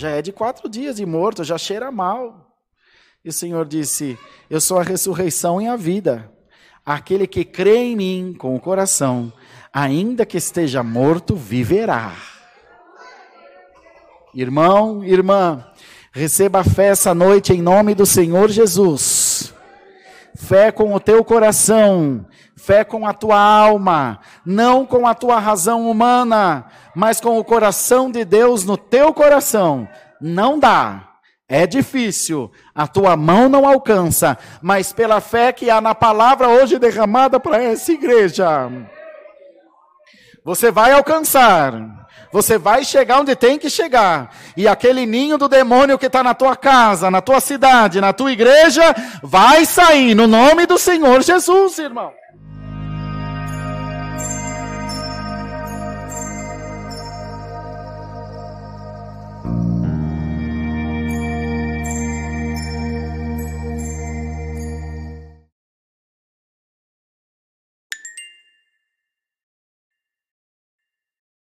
Já é de quatro dias de morto, já cheira mal. E o Senhor disse: Eu sou a ressurreição e a vida. Aquele que crê em mim com o coração, ainda que esteja morto, viverá. Irmão, irmã, receba a fé essa noite em nome do Senhor Jesus. Fé com o teu coração, fé com a tua alma, não com a tua razão humana, mas com o coração de Deus no teu coração. Não dá. É difícil, a tua mão não alcança, mas pela fé que há na palavra hoje derramada para essa igreja, você vai alcançar. Você vai chegar onde tem que chegar. E aquele ninho do demônio que está na tua casa, na tua cidade, na tua igreja, vai sair no nome do Senhor Jesus, irmão.